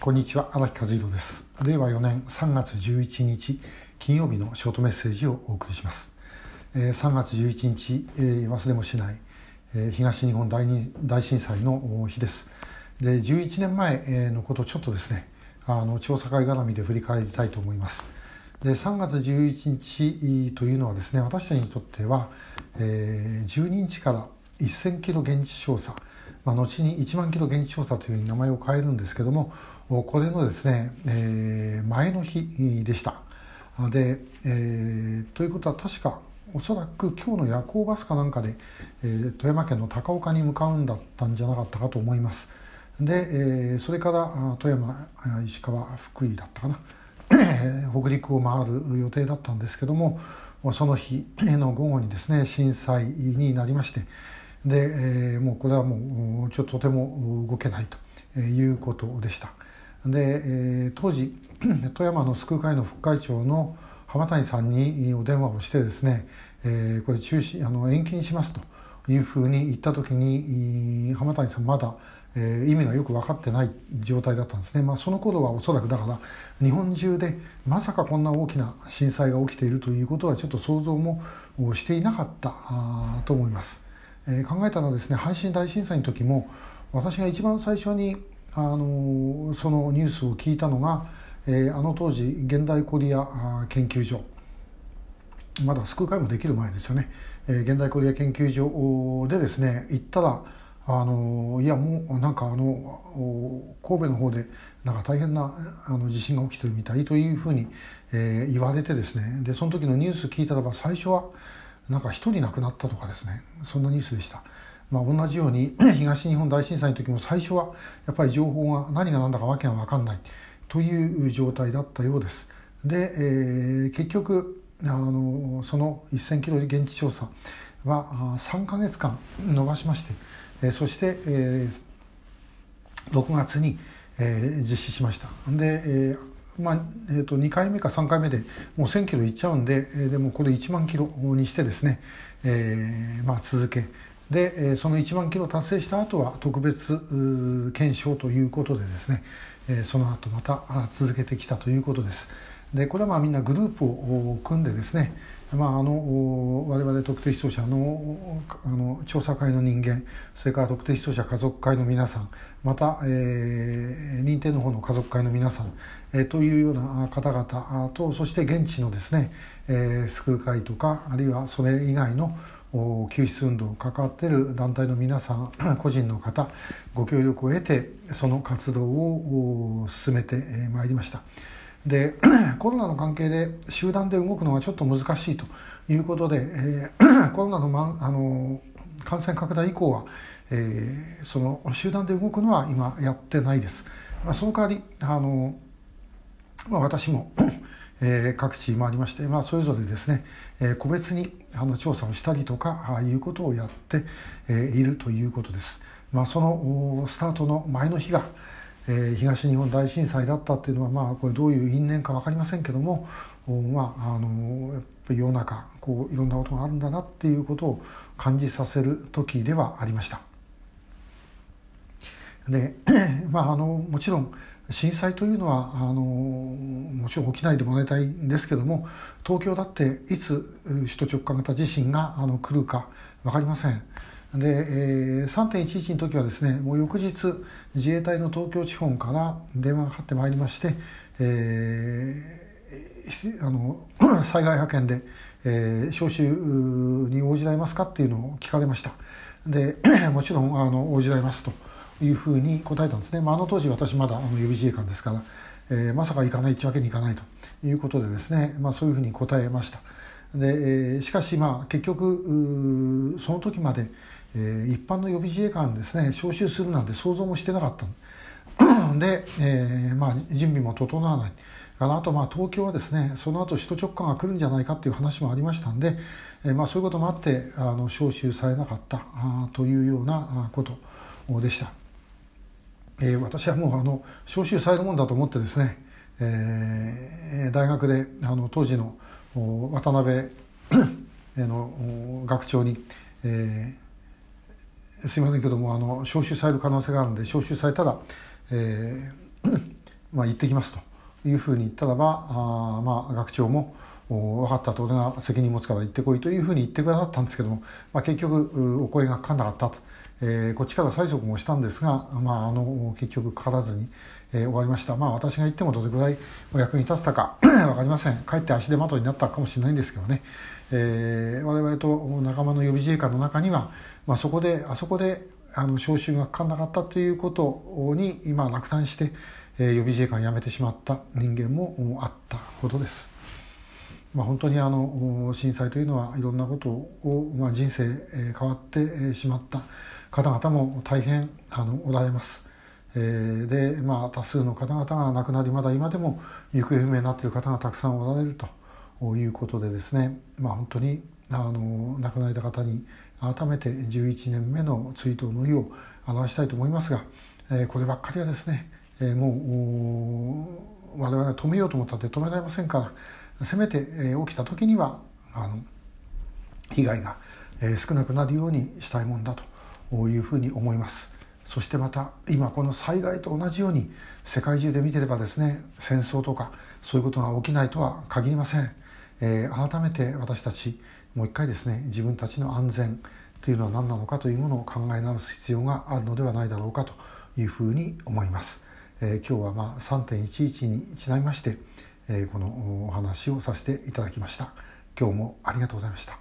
こんにちは荒木和弘です。令和4年3月11日金曜日のショートメッセージをお送りします、えー、3月11日、えー、忘れもしない、えー、東日本大大震災の日です。で11年前のことをちょっとですねあの調査会絡みで振り返りたいと思います。で3月11日というのはですね私たちにとっては、えー、12日から1000キロ現地調査まあ、後に1万キロ現地調査というう名前を変えるんですけどもこれのですね、えー、前の日でした。で、えー、ということは確かおそらく今日の夜行バスかなんかで、えー、富山県の高岡に向かうんだったんじゃなかったかと思います。で、えー、それから富山石川福井だったかな 北陸を回る予定だったんですけどもその日の午後にですね震災になりましてで、え、もうこれはもうちょっととても動けないということでした。で、え、当時 富山の救う会の副会長の浜谷さんにお電話をしてですね、え、これ中止あの延期にしますというふうに言った時に浜谷さんまだ、え、意味がよく分かってない状態だったんですね、まあ、その頃はおそらくだから日本中でまさかこんな大きな震災が起きているということはちょっと想像もしていなかったと思います。えー、考えたらですね阪神大震災の時も私が一番最初にあのそのニュースを聞いたのが、えー、あの当時現代コリア研究所。まだ救う会もできる前ですよね、えー、現代コリア研究所でですね行ったらあのいやもうなんかあの神戸の方でなんか大変なあの地震が起きてるみたいというふうに、えー、言われてですね。でその時のニュース聞いたらば最初はなんか1人亡くなったとかですねそんなニュースでした。まあ、同じように 東日本大震災の時も最初はやっぱり情報が何が何だか訳が分かんないという状態だったようです。で、えー、結局あのその1,000キロ現地調査は3か月間延ばしまして、え、そして、えー、6月に、えー、実施しました。で、えーまあえー、と2回目か3回目でもう1,000キロいっちゃうんで、えー、でもこれ1万キロにしてですね、えーまあ、続けでその1万キロ達成した後は特別検証ということでですねその後また続けてきたということです。でこれはまあみんなグループを組んでですね、まあ、あの我々特定失踪者のあの調査会の人間それから特定失踪者家族会の皆さんまた、えー、認定の方の家族会の皆さん、えー、というような方々とそして現地のですね、えー、救う会とかあるいはそれ以外の救出運動を関わっている団体の皆さん 個人の方ご協力を得てその活動を進めてまいりました。で コロナの関係で集団で動くのはちょっと難しいということで、えー、コロナの,、ま、あの感染拡大以降は、えー、その集団で動くのは今やってないです、まあ、その代わりあの、まあ、私もえー、各地回りまして、まあ、それぞれですね、えー、個別にあの調査をしたりとかああいうことをやって、えー、いるということです。まあ、そのスタートの前の日が、え、東日本大震災だったっていうのは、まあ、これどういう因縁か分かりませんけども、まあ、あのやっぱり世の中こういろんなことがあるんだなっていうことを感じさせる時ではありました。で まあ、あのもちろん震災というのはあのもちろん起きないでもらいたいんですけども東京だっていつ首都直下型地震があの来るか分かりません。で、えー、3.11の時はですねもう翌日自衛隊の東京地方から電話がかかってまいりまして、えー、あの 災害派遣で、えー、招集に応じられますかっていうのを聞かれましたで もちろんあの応じられますと。いうふうに答えたんですね、まあ、あの当時私まだあの予備自衛官ですから、えー、まさか行かないってわけにいかないということでですね、まあ、そういうふうに答えましたで、しかしまあ結局その時まで、えー、一般の予備自衛官ですね招集するなんて想像もしてなかった で、えーまあ、準備も整わないあとまあ東京はですねその後首都直下が来るんじゃないかっていう話もありましたんで、えーまあ、そういうこともあってあの招集されなかったあというようなことでした。えー、私はもうあの招集されるもんだと思ってですね、えー、大学であの当時の渡辺 の学長に、えー、すいませんけどもあの招集される可能性があるんで招集されたら、えーまあ、行ってきますというふうに言ったらばあ、まあ、学長も分かったと俺が責任持つから行ってこいというふうに言ってくださったんですけども、まあ、結局お声がかかんなかったと、えー、こっちから催促もしたんですが、まあ、あの結局かからずに、えー、終わりました。まあ私が言ってもどれぐらいお役に立つたか 分かりません。かえって足手まといになったかもしれないんですけどね、えー、我々と仲間の予備自衛官の中には、まあ、そこであそこであの招集がかかんなかったということに今落胆して、えー、予備自衛官を辞めてしまった人間もあったほどです。まあ、本当にあの震災というのはいろんなことを、まあ、人生変わってしまった方々も大変あのおられます。で、まあ、多数の方々が亡くなりまだ今でも行方不明になっている方がたくさんおられるということでですね、まあ、本当にあの亡くなられた方に改めて11年目の追悼の意を表したいと思いますが、こればっかりはですね、もう我々が止めようと思ったって止められませんからせめて、えー、起きた時にはあの被害が、えー、少なくなるようにしたいもんだというふうに思います。そしてまた今この災害と同じように世界中で見てればですね戦争とかそういうことが起きないとは限りません、えー、改めて私たちもう一回ですね自分たちの安全というのは何なのかというものを考え直す必要があるのではないだろうかというふうに思います。えー、今日はまあ3.11にちなみまして、このお話をさせていただきました。今日もありがとうございました。